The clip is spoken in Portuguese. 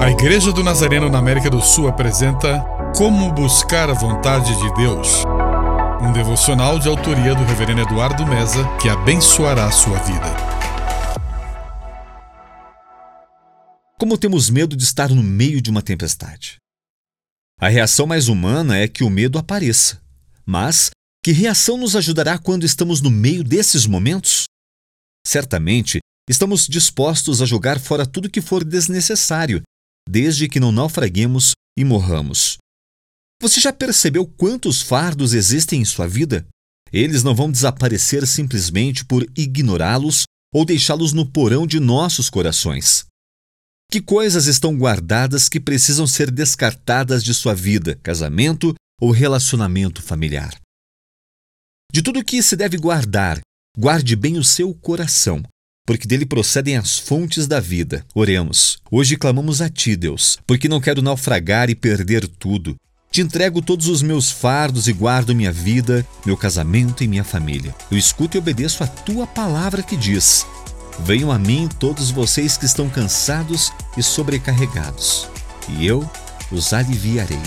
A Igreja do Nazareno na América do Sul apresenta Como Buscar a Vontade de Deus. Um devocional de autoria do Reverendo Eduardo Meza que abençoará a sua vida. Como temos medo de estar no meio de uma tempestade? A reação mais humana é que o medo apareça. Mas que reação nos ajudará quando estamos no meio desses momentos? Certamente, estamos dispostos a jogar fora tudo que for desnecessário, desde que não naufraguemos e morramos. Você já percebeu quantos fardos existem em sua vida? Eles não vão desaparecer simplesmente por ignorá-los ou deixá-los no porão de nossos corações. Que coisas estão guardadas que precisam ser descartadas de sua vida, casamento ou relacionamento familiar? De tudo que se deve guardar, guarde bem o seu coração, porque dele procedem as fontes da vida. Oremos. Hoje clamamos a ti, Deus, porque não quero naufragar e perder tudo. Te entrego todos os meus fardos e guardo minha vida, meu casamento e minha família. Eu escuto e obedeço a tua palavra que diz: Venham a mim todos vocês que estão cansados e sobrecarregados, e eu os aliviarei.